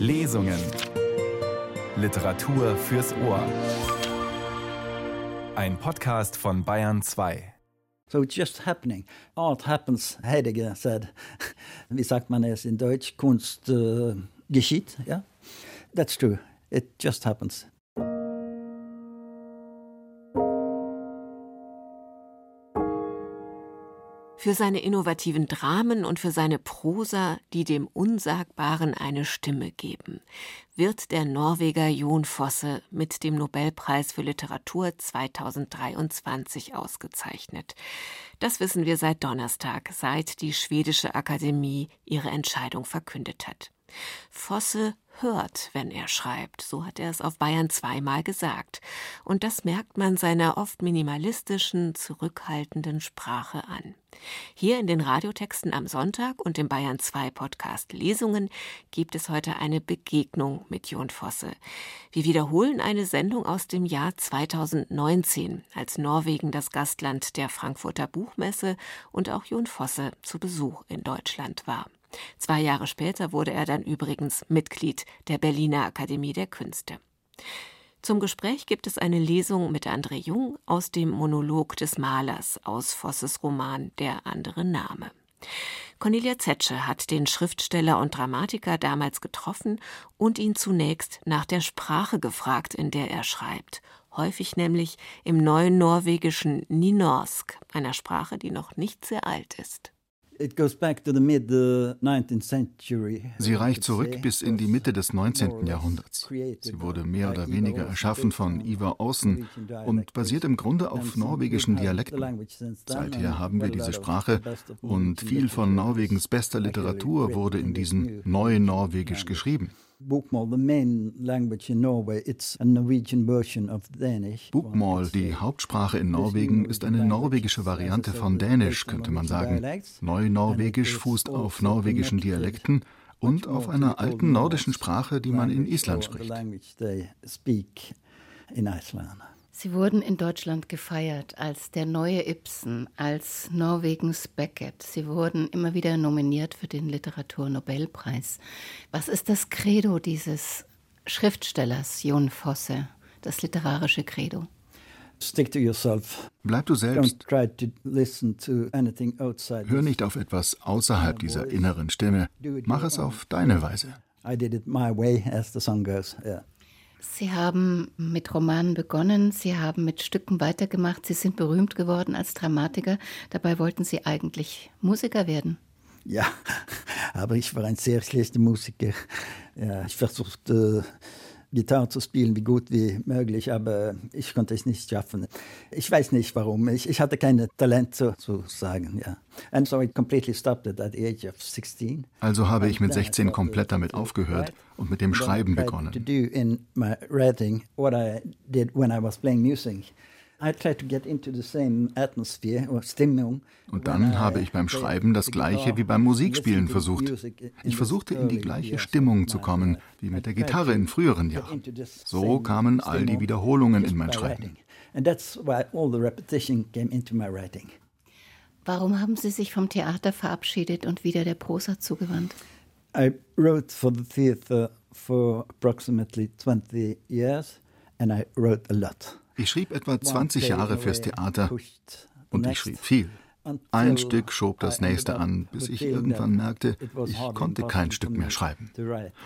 Lesungen. Literatur fürs Ohr. Ein Podcast von Bayern 2. So it's just happening. Art happens, Heidegger said. Wie sagt man es in Deutsch? Kunst äh, geschieht, ja? That's true. It just happens. Für seine innovativen Dramen und für seine Prosa, die dem Unsagbaren eine Stimme geben, wird der Norweger Jon Fosse mit dem Nobelpreis für Literatur 2023 ausgezeichnet. Das wissen wir seit Donnerstag, seit die schwedische Akademie ihre Entscheidung verkündet hat. Fosse hört, wenn er schreibt, so hat er es auf Bayern zweimal gesagt, und das merkt man seiner oft minimalistischen, zurückhaltenden Sprache an. Hier in den Radiotexten am Sonntag und im Bayern 2 Podcast Lesungen gibt es heute eine Begegnung mit Jon Fosse. Wir wiederholen eine Sendung aus dem Jahr 2019, als Norwegen das Gastland der Frankfurter Buchmesse und auch Jon Fosse zu Besuch in Deutschland war. Zwei Jahre später wurde er dann übrigens Mitglied der Berliner Akademie der Künste. Zum Gespräch gibt es eine Lesung mit André Jung aus dem Monolog des Malers aus Vosses Roman Der andere Name. Cornelia Zetsche hat den Schriftsteller und Dramatiker damals getroffen und ihn zunächst nach der Sprache gefragt, in der er schreibt, häufig nämlich im neuen norwegischen Ninorsk, einer Sprache, die noch nicht sehr alt ist. Uh, Sie reicht zurück bis in die Mitte des 19. Jahrhunderts. Sie wurde mehr oder weniger erschaffen von Ivar Aasen und basiert im Grunde auf norwegischen Dialekten. Seither haben wir diese Sprache und viel von Norwegens bester Literatur wurde in diesem neuen Norwegisch geschrieben. Bokmål, die Hauptsprache in Norwegen, ist eine norwegische Variante von Dänisch, könnte man sagen. Neunorwegisch fußt auf norwegischen Dialekten und auf einer alten nordischen Sprache, die man in Island spricht. Sie wurden in Deutschland gefeiert als der neue Ibsen, als Norwegens Beckett. Sie wurden immer wieder nominiert für den Literaturnobelpreis. Was ist das Credo dieses Schriftstellers Jon Fosse, das literarische Credo? Stick to yourself. Bleib du selbst. Hör nicht auf etwas außerhalb dieser inneren Stimme. Mach es auf deine Weise. I did it my way, as the song goes. Yeah. Sie haben mit Romanen begonnen, Sie haben mit Stücken weitergemacht, Sie sind berühmt geworden als Dramatiker. Dabei wollten Sie eigentlich Musiker werden. Ja, aber ich war ein sehr schlechter Musiker. Ja, ich versuchte Gitarre zu spielen, wie gut wie möglich, aber ich konnte es nicht schaffen. Ich weiß nicht warum. Ich, ich hatte kein Talent sozusagen, ja. And so I completely stopped at the age of 16. Also habe ich mit 16 komplett damit aufgehört und mit dem Schreiben begonnen. To do in my writing what I did when I was playing music. Und dann habe ich beim Schreiben das gleiche wie beim Musikspielen versucht. Ich versuchte in die gleiche Stimmung zu kommen wie mit der Gitarre in früheren Jahren. So kamen all die Wiederholungen in mein Schreiben. Warum haben Sie sich vom Theater verabschiedet und wieder der Prosa zugewandt? I wrote for the theater for approximately 20 years and I wrote a lot. Ich schrieb etwa 20 Jahre fürs Theater und ich schrieb viel. Ein Stück schob das nächste an, bis ich irgendwann merkte, ich konnte kein Stück mehr schreiben.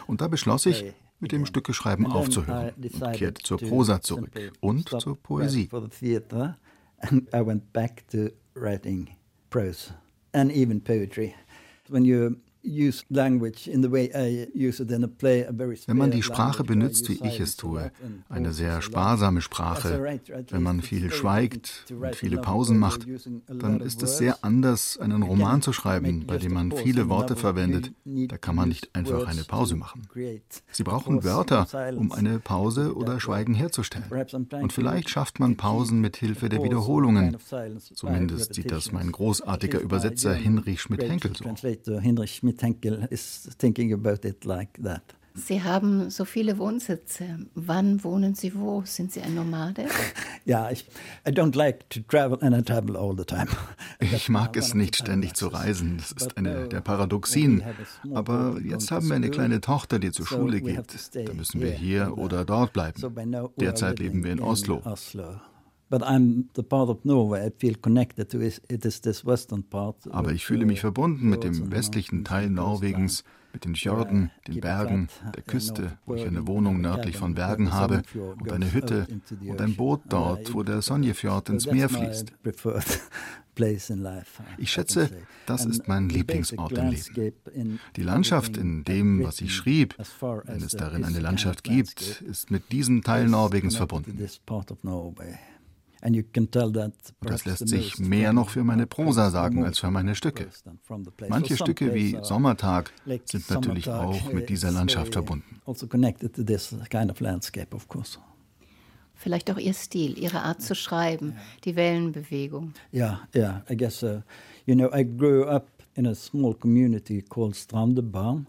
Und da beschloss ich, mit dem Stückeschreiben aufzuhören und kehrte zur Prosa zurück und zur Poesie. When you wenn man die Sprache benutzt, wie ich es tue, eine sehr sparsame Sprache, wenn man viel schweigt und viele Pausen macht, dann ist es sehr anders, einen Roman zu schreiben, bei dem man viele Worte verwendet. Da kann man nicht einfach eine Pause machen. Sie brauchen Wörter, um eine Pause oder Schweigen herzustellen. Und vielleicht schafft man Pausen mit Hilfe der Wiederholungen. Zumindest sieht das mein großartiger Übersetzer Hinrich Schmidt-Henkel so Henkel is thinking about it like that. Sie haben so viele Wohnsitze. Wann wohnen Sie wo? Sind Sie ein Nomade? ja, ich I don't like to travel and I travel all the time. Ich mag es nicht ständig zu reisen. Das ist eine der Paradoxien. Aber jetzt haben wir eine kleine Tochter, die zur Schule geht. Da müssen wir hier oder dort bleiben. Derzeit leben wir in Oslo. Aber ich fühle mich verbunden mit dem westlichen Teil Norwegens, mit den Fjorden, den Bergen, der Küste, wo ich eine Wohnung nördlich von Bergen habe und eine Hütte und ein Boot dort, wo der Sonjefjord ins Meer fließt. Ich schätze, das ist mein Lieblingsort im Leben. Die Landschaft in dem, was ich schrieb, wenn es darin eine Landschaft gibt, ist mit diesem Teil Norwegens verbunden. Das lässt sich mehr noch für meine Prosa sagen als für meine Stücke. Manche Stücke wie Sommertag sind natürlich auch mit dieser Landschaft verbunden. Also Vielleicht auch Ihr Stil, Ihre Art zu schreiben, die Wellenbewegung. Ja, ja, I guess, uh, you know, I grew up in a small community called Strandebarn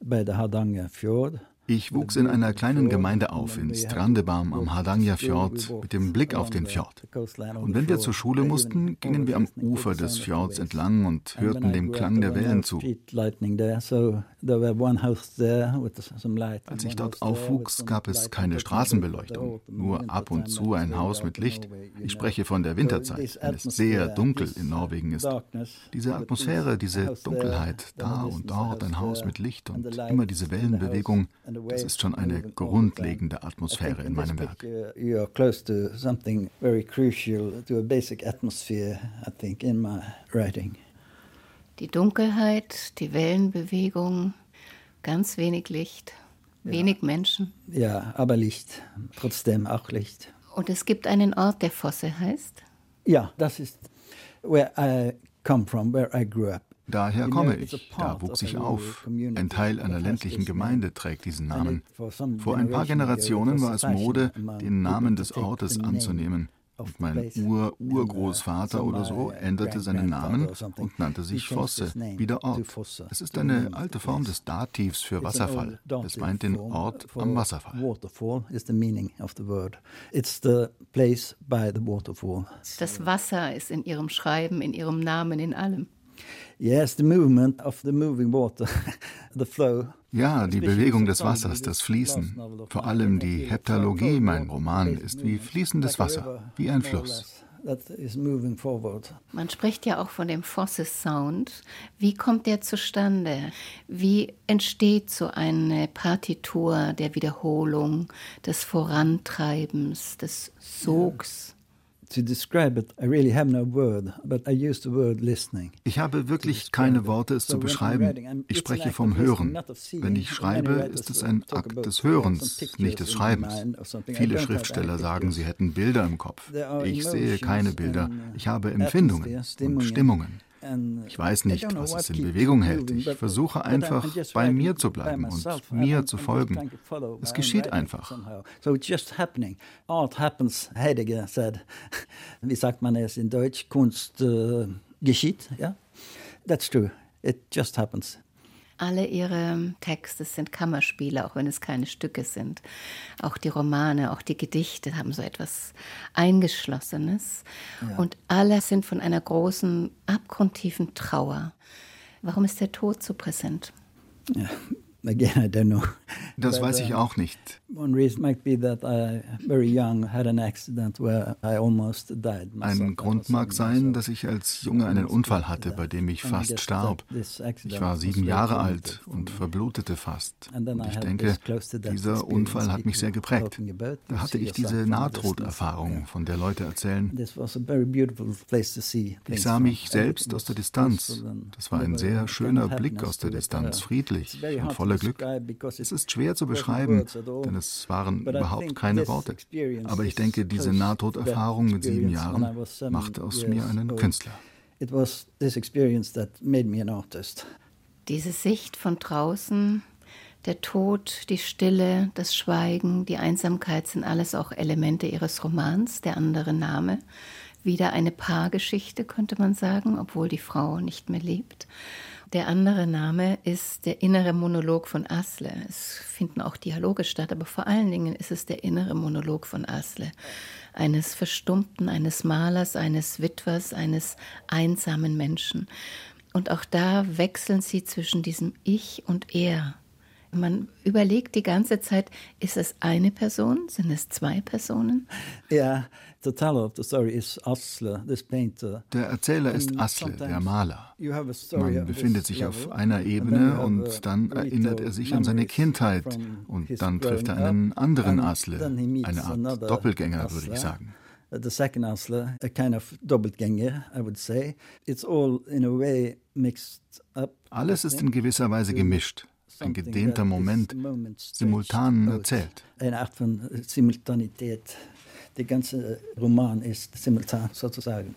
by the Hardanger Fjord. Ich wuchs in einer kleinen Gemeinde auf in Strandebarm am Hardangerfjord mit dem Blick auf den Fjord. Und wenn wir zur Schule mussten, gingen wir am Ufer des Fjords entlang und hörten dem Klang der Wellen zu. Als ich dort aufwuchs, gab es keine Straßenbeleuchtung, nur ab und zu ein Haus mit Licht. Ich spreche von der Winterzeit, wenn es sehr dunkel in Norwegen ist. Diese Atmosphäre, diese Dunkelheit, da und dort ein Haus mit Licht und immer diese Wellenbewegung, das ist schon eine grundlegende Atmosphäre in meinem Werk. Die Dunkelheit, die Wellenbewegung, ganz wenig Licht, wenig ja. Menschen. Ja, aber Licht, trotzdem auch Licht. Und es gibt einen Ort, der Fosse heißt? Ja, das ist where I come from, where I grew up. Daher komme ich, da wuchs ich auf. Ein Teil einer ländlichen Gemeinde trägt diesen Namen. Vor ein paar Generationen war es Mode, den Namen des Ortes anzunehmen. Und mein Ur-Urgroßvater oder so änderte seinen Namen und nannte sich Fosse, wie der Ort. Es ist eine alte Form des Dativs für Wasserfall. Es meint den Ort am Wasserfall. Das Wasser ist in ihrem Schreiben, in ihrem Namen, in allem. Yes, the movement of the moving water, the flow. Ja, die Bewegung des Wassers, das Fließen. Vor allem die Heptalogie, mein Roman, ist wie fließendes Wasser, wie ein Fluss. Man spricht ja auch von dem Fosses Sound. Wie kommt der zustande? Wie entsteht so eine Partitur der Wiederholung, des Vorantreibens, des Sogs? Ich habe wirklich keine Worte, es zu beschreiben. Ich spreche vom Hören. Wenn ich schreibe, ist es ein Akt des Hörens, nicht des Schreibens. Viele Schriftsteller sagen, sie hätten Bilder im Kopf. Ich sehe keine Bilder. Ich habe Empfindungen und Stimmungen. Ich weiß nicht, was es in Bewegung hält. Ich versuche einfach, bei mir zu bleiben und mir zu folgen. Es geschieht einfach. Art happens, Heidegger said. Wie sagt man es in Deutsch? Kunst äh, geschieht, ja? That's true. It just happens. Alle ihre Texte sind Kammerspiele, auch wenn es keine Stücke sind. Auch die Romane, auch die Gedichte haben so etwas Eingeschlossenes. Ja. Und alle sind von einer großen, abgrundtiefen Trauer. Warum ist der Tod so präsent? Ja, Again, I don't know. Das weiß ich auch nicht. Ein Grund mag sein, dass ich als Junge einen Unfall hatte, bei dem ich fast starb. Ich war sieben Jahre alt und verblutete fast. Und ich denke, dieser Unfall hat mich sehr geprägt. Da hatte ich diese Nahtoderfahrung, von der Leute erzählen. Ich sah mich selbst aus der Distanz. Das war ein sehr schöner Blick aus der Distanz, friedlich und voller Glück. Es ist schwer zu beschreiben, denn es waren überhaupt keine Worte. Aber ich denke, diese Nahtoderfahrung mit sieben Jahren machte aus mir einen Künstler. Diese Sicht von draußen, der Tod, die Stille, das Schweigen, die Einsamkeit sind alles auch Elemente ihres Romans, der andere Name. Wieder eine Paargeschichte, könnte man sagen, obwohl die Frau nicht mehr lebt. Der andere Name ist der innere Monolog von Asle. Es finden auch Dialoge statt, aber vor allen Dingen ist es der innere Monolog von Asle. Eines Verstummten, eines Malers, eines Witwers, eines einsamen Menschen. Und auch da wechseln sie zwischen diesem Ich und Er. Man überlegt die ganze Zeit, ist es eine Person? Sind es zwei Personen? Ja, the teller of the story is Asle, this painter. Der Erzähler ist Asle, der Maler. Man befindet sich auf einer Ebene und dann erinnert er sich an seine Kindheit und dann trifft er einen anderen Asle, eine Art Doppelgänger, würde ich sagen. The second Asle, a kind of Doppelgänger, I would say. It's all in a way mixed up. Alles ist in gewisser Weise gemischt ein gedehnter Moment, simultan erzählt. Eine Art von Simultanität. Der ganze Roman ist simultan sozusagen.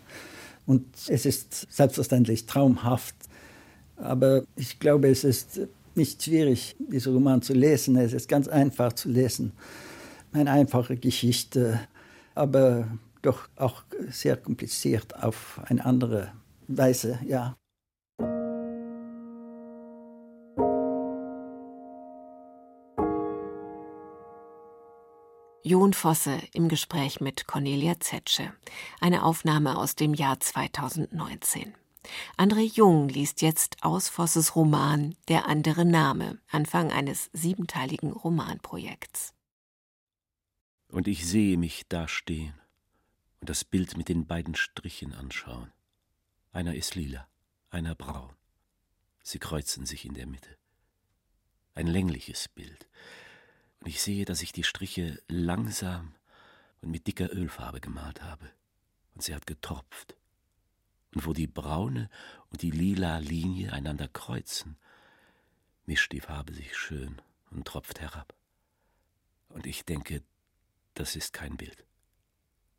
Und es ist selbstverständlich traumhaft. Aber ich glaube, es ist nicht schwierig, diesen Roman zu lesen. Es ist ganz einfach zu lesen. Eine einfache Geschichte, aber doch auch sehr kompliziert auf eine andere Weise, ja. Jon Fosse im Gespräch mit Cornelia Zetsche. Eine Aufnahme aus dem Jahr 2019. André Jung liest jetzt aus Vosses Roman Der andere Name, Anfang eines siebenteiligen Romanprojekts. Und ich sehe mich da stehen und das Bild mit den beiden Strichen anschauen. Einer ist lila, einer braun. Sie kreuzen sich in der Mitte. Ein längliches Bild, und ich sehe, dass ich die Striche langsam und mit dicker Ölfarbe gemalt habe. Und sie hat getropft. Und wo die braune und die lila Linie einander kreuzen, mischt die Farbe sich schön und tropft herab. Und ich denke, das ist kein Bild.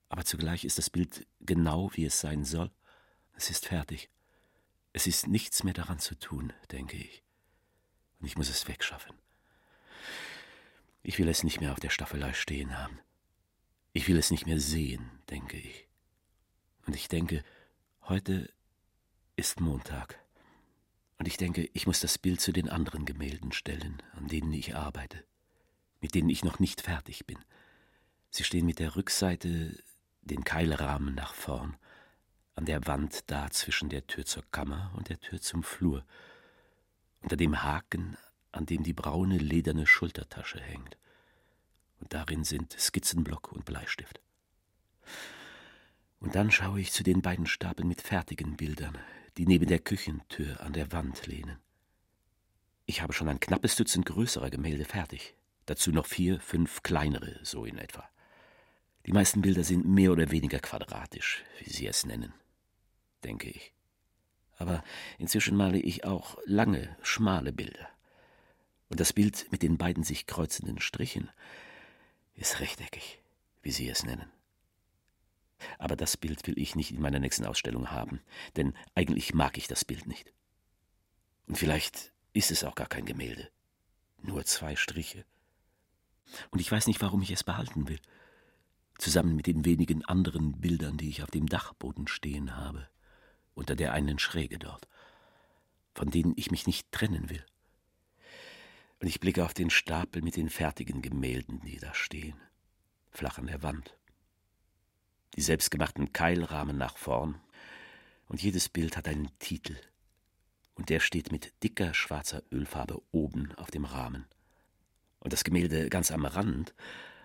Aber zugleich ist das Bild genau, wie es sein soll. Es ist fertig. Es ist nichts mehr daran zu tun, denke ich. Und ich muss es wegschaffen. Ich will es nicht mehr auf der Staffelei stehen haben. Ich will es nicht mehr sehen, denke ich. Und ich denke, heute ist Montag. Und ich denke, ich muss das Bild zu den anderen Gemälden stellen, an denen ich arbeite, mit denen ich noch nicht fertig bin. Sie stehen mit der Rückseite, den Keilrahmen nach vorn, an der Wand da zwischen der Tür zur Kammer und der Tür zum Flur, unter dem Haken an dem die braune lederne Schultertasche hängt. Und darin sind Skizzenblock und Bleistift. Und dann schaue ich zu den beiden Stapeln mit fertigen Bildern, die neben der Küchentür an der Wand lehnen. Ich habe schon ein knappes Dutzend größerer Gemälde fertig, dazu noch vier, fünf kleinere, so in etwa. Die meisten Bilder sind mehr oder weniger quadratisch, wie Sie es nennen, denke ich. Aber inzwischen male ich auch lange, schmale Bilder. Und das Bild mit den beiden sich kreuzenden Strichen ist rechteckig, wie Sie es nennen. Aber das Bild will ich nicht in meiner nächsten Ausstellung haben, denn eigentlich mag ich das Bild nicht. Und vielleicht ist es auch gar kein Gemälde, nur zwei Striche. Und ich weiß nicht, warum ich es behalten will, zusammen mit den wenigen anderen Bildern, die ich auf dem Dachboden stehen habe, unter der einen Schräge dort, von denen ich mich nicht trennen will und ich blicke auf den Stapel mit den fertigen Gemälden, die da stehen, flach an der Wand. Die selbstgemachten Keilrahmen nach vorn, und jedes Bild hat einen Titel, und der steht mit dicker schwarzer Ölfarbe oben auf dem Rahmen. Und das Gemälde ganz am Rand,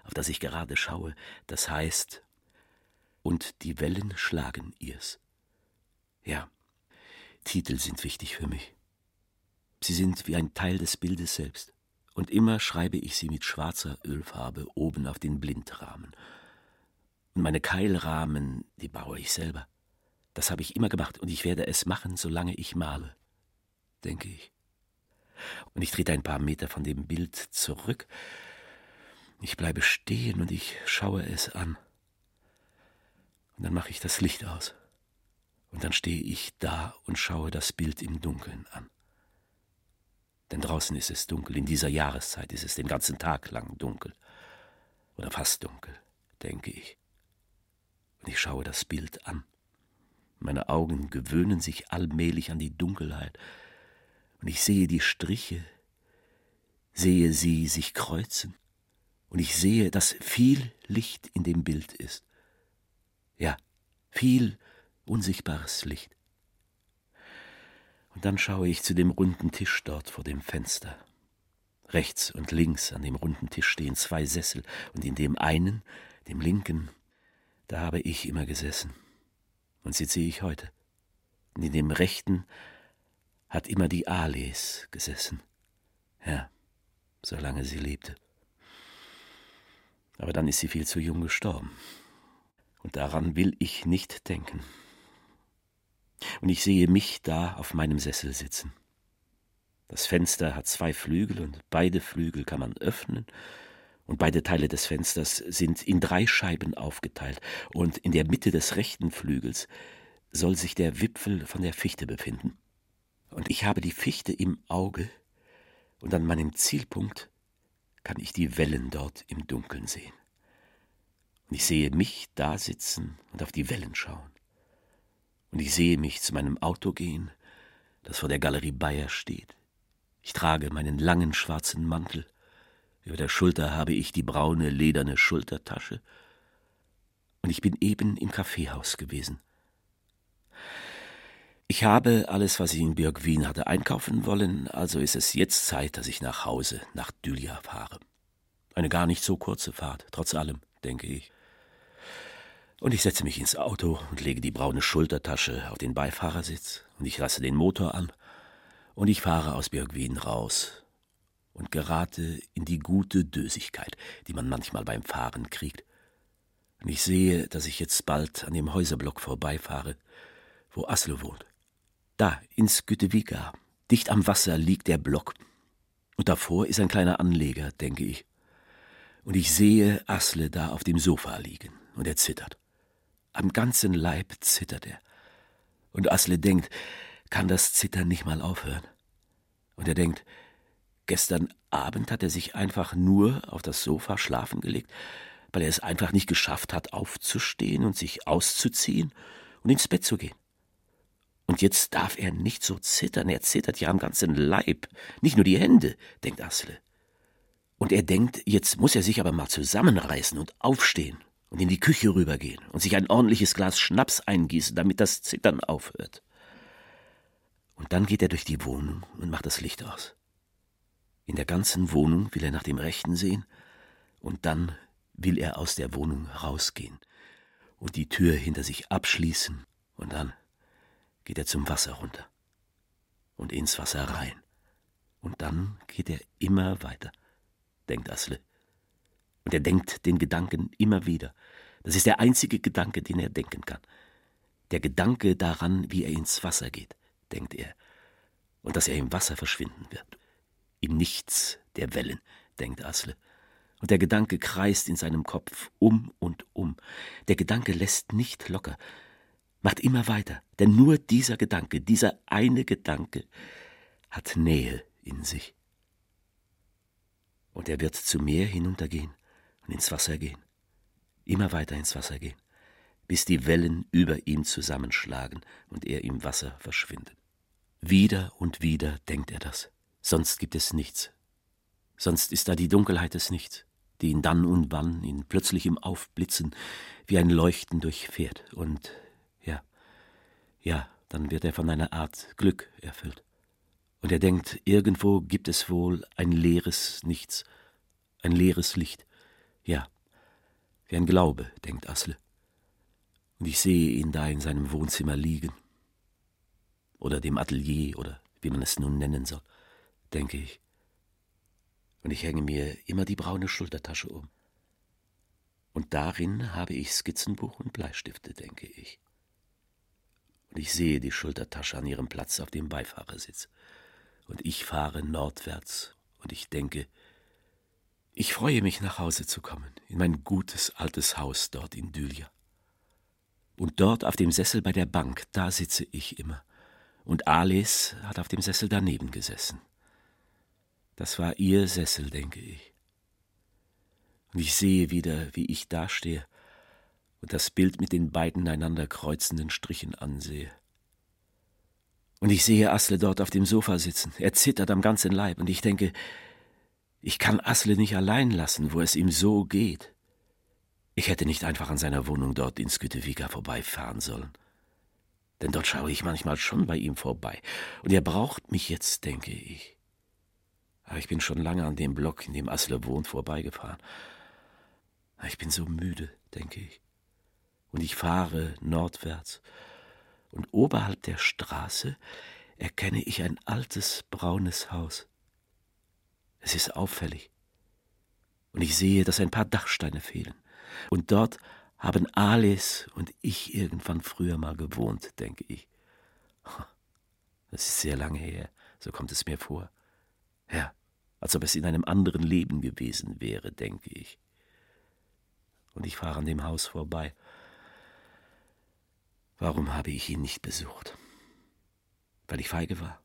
auf das ich gerade schaue, das heißt Und die Wellen schlagen ihr's. Ja, Titel sind wichtig für mich. Sie sind wie ein Teil des Bildes selbst. Und immer schreibe ich sie mit schwarzer Ölfarbe oben auf den Blindrahmen. Und meine Keilrahmen, die baue ich selber. Das habe ich immer gemacht und ich werde es machen, solange ich male, denke ich. Und ich trete ein paar Meter von dem Bild zurück. Ich bleibe stehen und ich schaue es an. Und dann mache ich das Licht aus. Und dann stehe ich da und schaue das Bild im Dunkeln an. Denn draußen ist es dunkel, in dieser Jahreszeit ist es den ganzen Tag lang dunkel. Oder fast dunkel, denke ich. Und ich schaue das Bild an. Meine Augen gewöhnen sich allmählich an die Dunkelheit, Und ich sehe die Striche, sehe sie sich kreuzen, und ich sehe, dass viel Licht in dem Bild ist. Ja, viel unsichtbares Licht. Und dann schaue ich zu dem runden Tisch dort vor dem Fenster. Rechts und links an dem runden Tisch stehen zwei Sessel, und in dem einen, dem linken, da habe ich immer gesessen. Und sitze ich heute. Und in dem rechten hat immer die Ales gesessen. Ja, solange sie lebte. Aber dann ist sie viel zu jung gestorben. Und daran will ich nicht denken. Und ich sehe mich da auf meinem Sessel sitzen. Das Fenster hat zwei Flügel und beide Flügel kann man öffnen und beide Teile des Fensters sind in drei Scheiben aufgeteilt und in der Mitte des rechten Flügels soll sich der Wipfel von der Fichte befinden. Und ich habe die Fichte im Auge und an meinem Zielpunkt kann ich die Wellen dort im Dunkeln sehen. Und ich sehe mich da sitzen und auf die Wellen schauen. Und ich sehe mich zu meinem Auto gehen, das vor der Galerie Bayer steht. Ich trage meinen langen schwarzen Mantel. Über der Schulter habe ich die braune lederne Schultertasche. Und ich bin eben im Kaffeehaus gewesen. Ich habe alles, was ich in Björk Wien hatte, einkaufen wollen, also ist es jetzt Zeit, dass ich nach Hause, nach Dylia fahre. Eine gar nicht so kurze Fahrt, trotz allem, denke ich. Und ich setze mich ins Auto und lege die braune Schultertasche auf den Beifahrersitz und ich lasse den Motor an und ich fahre aus Birkwien raus und gerate in die gute Dösigkeit, die man manchmal beim Fahren kriegt. Und ich sehe, dass ich jetzt bald an dem Häuserblock vorbeifahre, wo Aslo wohnt. Da, ins Gütevika, dicht am Wasser liegt der Block. Und davor ist ein kleiner Anleger, denke ich. Und ich sehe Asle da auf dem Sofa liegen, und er zittert. Am ganzen Leib zittert er. Und Asle denkt, kann das Zittern nicht mal aufhören. Und er denkt, gestern Abend hat er sich einfach nur auf das Sofa schlafen gelegt, weil er es einfach nicht geschafft hat, aufzustehen und sich auszuziehen und ins Bett zu gehen. Und jetzt darf er nicht so zittern, er zittert ja am ganzen Leib, nicht nur die Hände, denkt Asle. Und er denkt, jetzt muss er sich aber mal zusammenreißen und aufstehen und in die Küche rübergehen und sich ein ordentliches Glas Schnaps eingießen, damit das Zittern aufhört. Und dann geht er durch die Wohnung und macht das Licht aus. In der ganzen Wohnung will er nach dem Rechten sehen und dann will er aus der Wohnung rausgehen und die Tür hinter sich abschließen und dann geht er zum Wasser runter und ins Wasser rein. Und dann geht er immer weiter, denkt Asle. Und er denkt den Gedanken immer wieder. Das ist der einzige Gedanke, den er denken kann. Der Gedanke daran, wie er ins Wasser geht denkt er, und dass er im Wasser verschwinden wird. Im Nichts der Wellen, denkt Asle. Und der Gedanke kreist in seinem Kopf um und um. Der Gedanke lässt nicht locker, macht immer weiter, denn nur dieser Gedanke, dieser eine Gedanke hat Nähe in sich. Und er wird zu Meer hinuntergehen und ins Wasser gehen, immer weiter ins Wasser gehen bis die Wellen über ihm zusammenschlagen und er im Wasser verschwindet. Wieder und wieder denkt er das, sonst gibt es nichts. Sonst ist da die Dunkelheit des Nichts, die ihn dann und wann in plötzlichem Aufblitzen wie ein Leuchten durchfährt. Und ja, ja, dann wird er von einer Art Glück erfüllt. Und er denkt, irgendwo gibt es wohl ein leeres Nichts, ein leeres Licht. Ja, wie ein Glaube, denkt Asle und ich sehe ihn da in seinem Wohnzimmer liegen. Oder dem Atelier oder wie man es nun nennen soll, denke ich. Und ich hänge mir immer die braune Schultertasche um. Und darin habe ich Skizzenbuch und Bleistifte, denke ich. Und ich sehe die Schultertasche an ihrem Platz auf dem Beifahrersitz. Und ich fahre nordwärts und ich denke, ich freue mich nach Hause zu kommen, in mein gutes altes Haus dort in Dylia. Und dort auf dem Sessel bei der Bank, da sitze ich immer. Und Alice hat auf dem Sessel daneben gesessen. Das war ihr Sessel, denke ich. Und ich sehe wieder, wie ich dastehe und das Bild mit den beiden einander kreuzenden Strichen ansehe. Und ich sehe Asle dort auf dem Sofa sitzen. Er zittert am ganzen Leib und ich denke, ich kann Asle nicht allein lassen, wo es ihm so geht. Ich hätte nicht einfach an seiner Wohnung dort in Skytteviga vorbeifahren sollen. Denn dort schaue ich manchmal schon bei ihm vorbei. Und er braucht mich jetzt, denke ich. Aber ich bin schon lange an dem Block, in dem Asle wohnt, vorbeigefahren. Ich bin so müde, denke ich. Und ich fahre nordwärts. Und oberhalb der Straße erkenne ich ein altes braunes Haus. Es ist auffällig. Und ich sehe, dass ein paar Dachsteine fehlen. Und dort haben Alice und ich irgendwann früher mal gewohnt, denke ich. Das ist sehr lange her, so kommt es mir vor. Ja, als ob es in einem anderen Leben gewesen wäre, denke ich. Und ich fahre an dem Haus vorbei. Warum habe ich ihn nicht besucht? Weil ich feige war?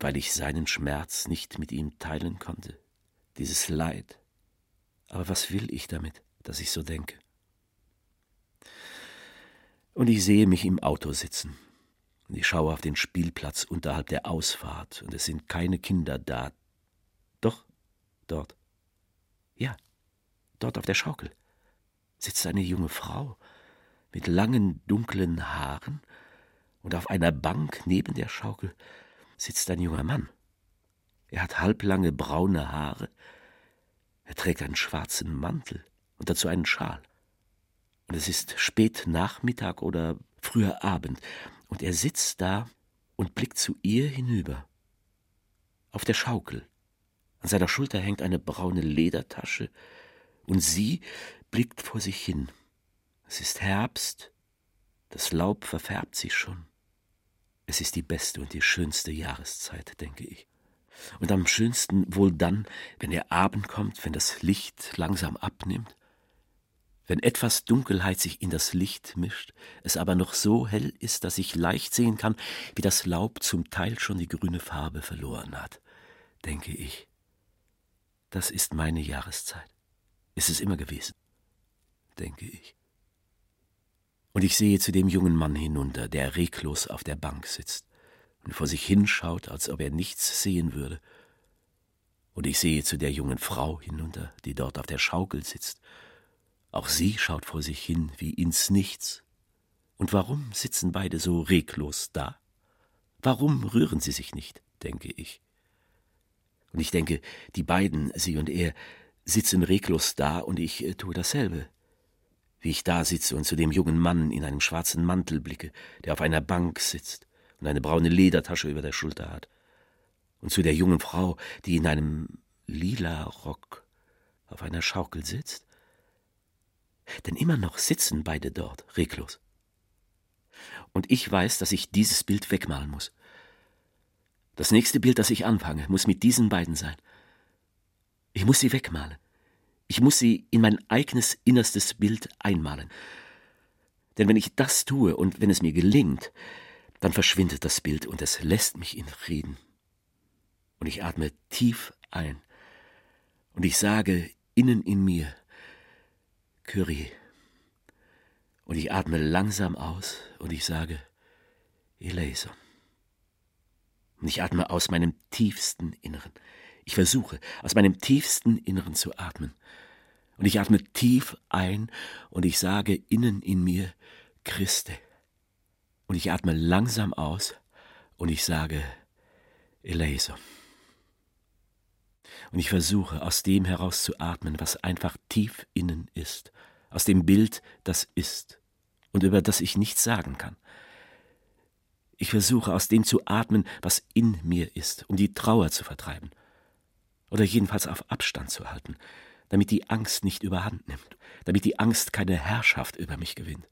Weil ich seinen Schmerz nicht mit ihm teilen konnte? Dieses Leid? Aber was will ich damit, dass ich so denke? Und ich sehe mich im Auto sitzen. Und ich schaue auf den Spielplatz unterhalb der Ausfahrt, und es sind keine Kinder da. Doch, dort. Ja, dort auf der Schaukel sitzt eine junge Frau mit langen, dunklen Haaren, und auf einer Bank neben der Schaukel sitzt ein junger Mann. Er hat halblange braune Haare, er trägt einen schwarzen Mantel und dazu einen Schal. Und es ist spät Nachmittag oder früher Abend, und er sitzt da und blickt zu ihr hinüber. Auf der Schaukel. An seiner Schulter hängt eine braune Ledertasche, und sie blickt vor sich hin. Es ist Herbst, das Laub verfärbt sich schon. Es ist die beste und die schönste Jahreszeit, denke ich. Und am schönsten wohl dann, wenn der Abend kommt, wenn das Licht langsam abnimmt, wenn etwas Dunkelheit sich in das Licht mischt, es aber noch so hell ist, dass ich leicht sehen kann, wie das Laub zum Teil schon die grüne Farbe verloren hat, denke ich. Das ist meine Jahreszeit. Ist es immer gewesen, denke ich. Und ich sehe zu dem jungen Mann hinunter, der reglos auf der Bank sitzt und vor sich hinschaut, als ob er nichts sehen würde. Und ich sehe zu der jungen Frau hinunter, die dort auf der Schaukel sitzt. Auch sie schaut vor sich hin wie ins Nichts. Und warum sitzen beide so reglos da? Warum rühren sie sich nicht, denke ich. Und ich denke, die beiden, sie und er, sitzen reglos da und ich äh, tue dasselbe wie ich da sitze und zu dem jungen Mann in einem schwarzen Mantel blicke, der auf einer Bank sitzt und eine braune Ledertasche über der Schulter hat, und zu der jungen Frau, die in einem lila Rock auf einer Schaukel sitzt. Denn immer noch sitzen beide dort, reglos. Und ich weiß, dass ich dieses Bild wegmalen muss. Das nächste Bild, das ich anfange, muss mit diesen beiden sein. Ich muss sie wegmalen. Ich muss sie in mein eigenes innerstes Bild einmalen. Denn wenn ich das tue und wenn es mir gelingt, dann verschwindet das Bild und es lässt mich in Frieden. Und ich atme tief ein und ich sage innen in mir, Kyrie. Und ich atme langsam aus und ich sage, Eleison. Und ich atme aus meinem tiefsten Inneren. Ich versuche, aus meinem tiefsten Inneren zu atmen. Und ich atme tief ein und ich sage innen in mir, Christe. Und ich atme langsam aus und ich sage, Eleison. Und ich versuche, aus dem heraus zu atmen, was einfach tief innen ist, aus dem Bild, das ist und über das ich nichts sagen kann. Ich versuche, aus dem zu atmen, was in mir ist, um die Trauer zu vertreiben, oder jedenfalls auf Abstand zu halten, damit die Angst nicht überhand nimmt, damit die Angst keine Herrschaft über mich gewinnt.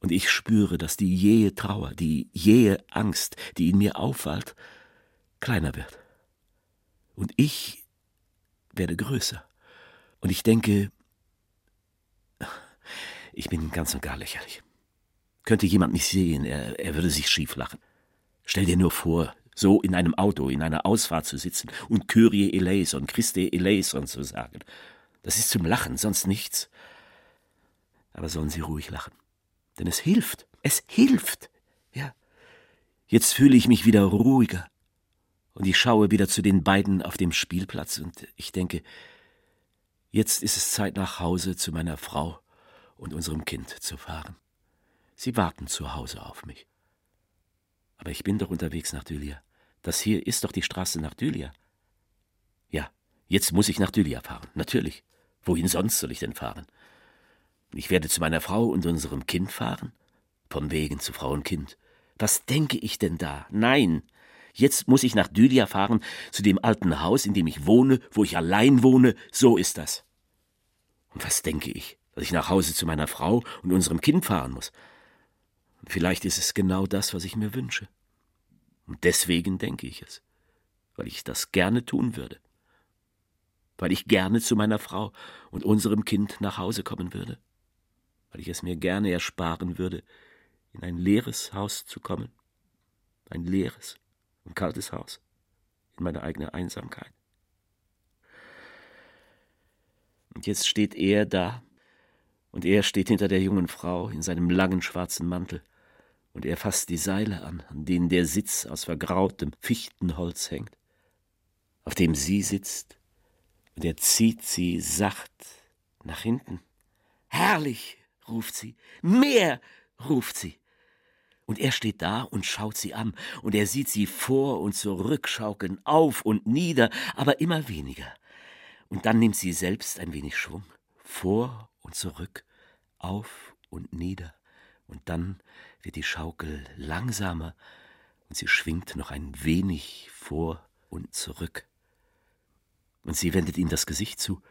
Und ich spüre, dass die jähe Trauer, die jähe Angst, die in mir aufwallt, kleiner wird. Und ich werde größer. Und ich denke, ich bin ganz und gar lächerlich. Könnte jemand mich sehen, er, er würde sich schief lachen. Stell dir nur vor, so in einem Auto, in einer Ausfahrt zu sitzen und Kyrie eleison, Christe eleison zu sagen. Das ist zum Lachen, sonst nichts. Aber sollen Sie ruhig lachen. Denn es hilft. Es hilft. Ja. Jetzt fühle ich mich wieder ruhiger. Und ich schaue wieder zu den beiden auf dem Spielplatz und ich denke, jetzt ist es Zeit nach Hause zu meiner Frau und unserem Kind zu fahren. Sie warten zu Hause auf mich. Aber ich bin doch unterwegs nach Dylia. Das hier ist doch die Straße nach Dylia. Ja, jetzt muss ich nach Dylia fahren, natürlich. Wohin sonst soll ich denn fahren? Ich werde zu meiner Frau und unserem Kind fahren? Von wegen zu Frau und Kind. Was denke ich denn da? Nein. Jetzt muss ich nach Dylia fahren, zu dem alten Haus, in dem ich wohne, wo ich allein wohne, so ist das. Und was denke ich? Dass ich nach Hause zu meiner Frau und unserem Kind fahren muss. Vielleicht ist es genau das, was ich mir wünsche. Und deswegen denke ich es, weil ich das gerne tun würde. Weil ich gerne zu meiner Frau und unserem Kind nach Hause kommen würde. Weil ich es mir gerne ersparen würde, in ein leeres Haus zu kommen. Ein leeres und kaltes Haus. In meine eigene Einsamkeit. Und jetzt steht er da, und er steht hinter der jungen Frau in seinem langen schwarzen Mantel, und er fasst die Seile an, an denen der Sitz aus vergrautem Fichtenholz hängt, auf dem sie sitzt, und er zieht sie sacht nach hinten. Herrlich, ruft sie, mehr, ruft sie. Und er steht da und schaut sie an, und er sieht sie vor und zurück schaukeln, auf und nieder, aber immer weniger. Und dann nimmt sie selbst ein wenig Schwung, vor und zurück, auf und nieder, und dann wird die Schaukel langsamer, und sie schwingt noch ein wenig vor und zurück. Und sie wendet ihm das Gesicht zu,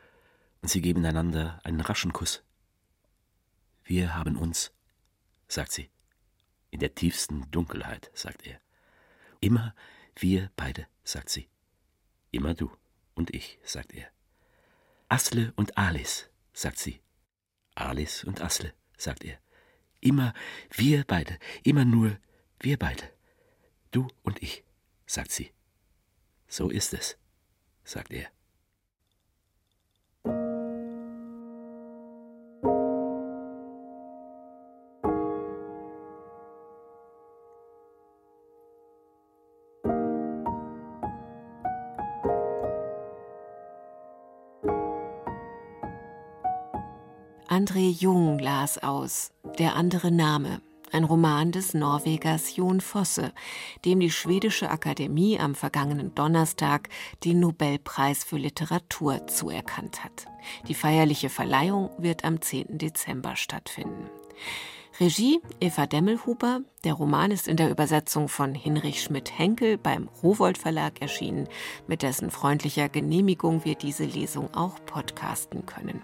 und sie geben einander einen raschen Kuss. Wir haben uns, sagt sie. In der tiefsten Dunkelheit, sagt er. Immer wir beide, sagt sie. Immer du und ich, sagt er. Asle und Alice, sagt sie. Alice und Asle, sagt er. Immer wir beide, immer nur wir beide. Du und ich, sagt sie. So ist es, sagt er. André Jung las aus Der andere Name, ein Roman des Norwegers Jon Fosse, dem die Schwedische Akademie am vergangenen Donnerstag den Nobelpreis für Literatur zuerkannt hat. Die feierliche Verleihung wird am 10. Dezember stattfinden. Regie Eva Demmelhuber. Der Roman ist in der Übersetzung von Hinrich Schmidt-Henkel beim Rowold Verlag erschienen. Mit dessen freundlicher Genehmigung wir diese Lesung auch podcasten können.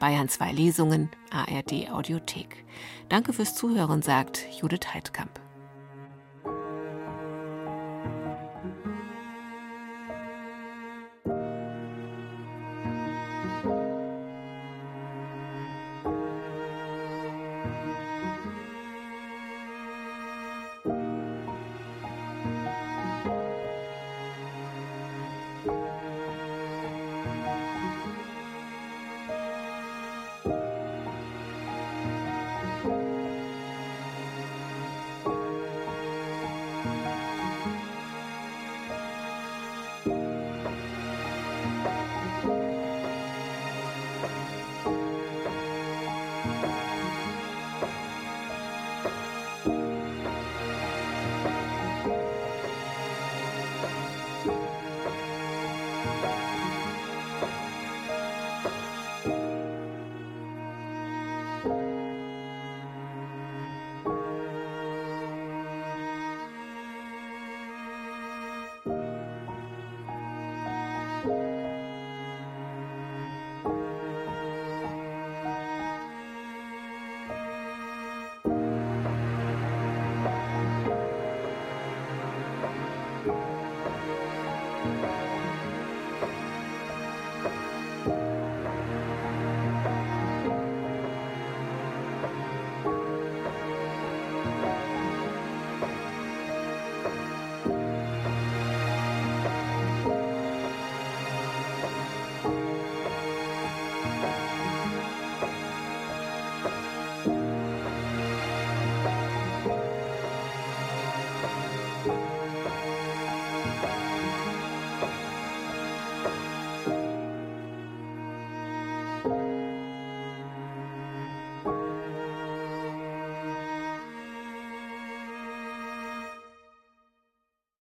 Bayern 2 Lesungen, ARD Audiothek. Danke fürs Zuhören, sagt Judith Heidkamp.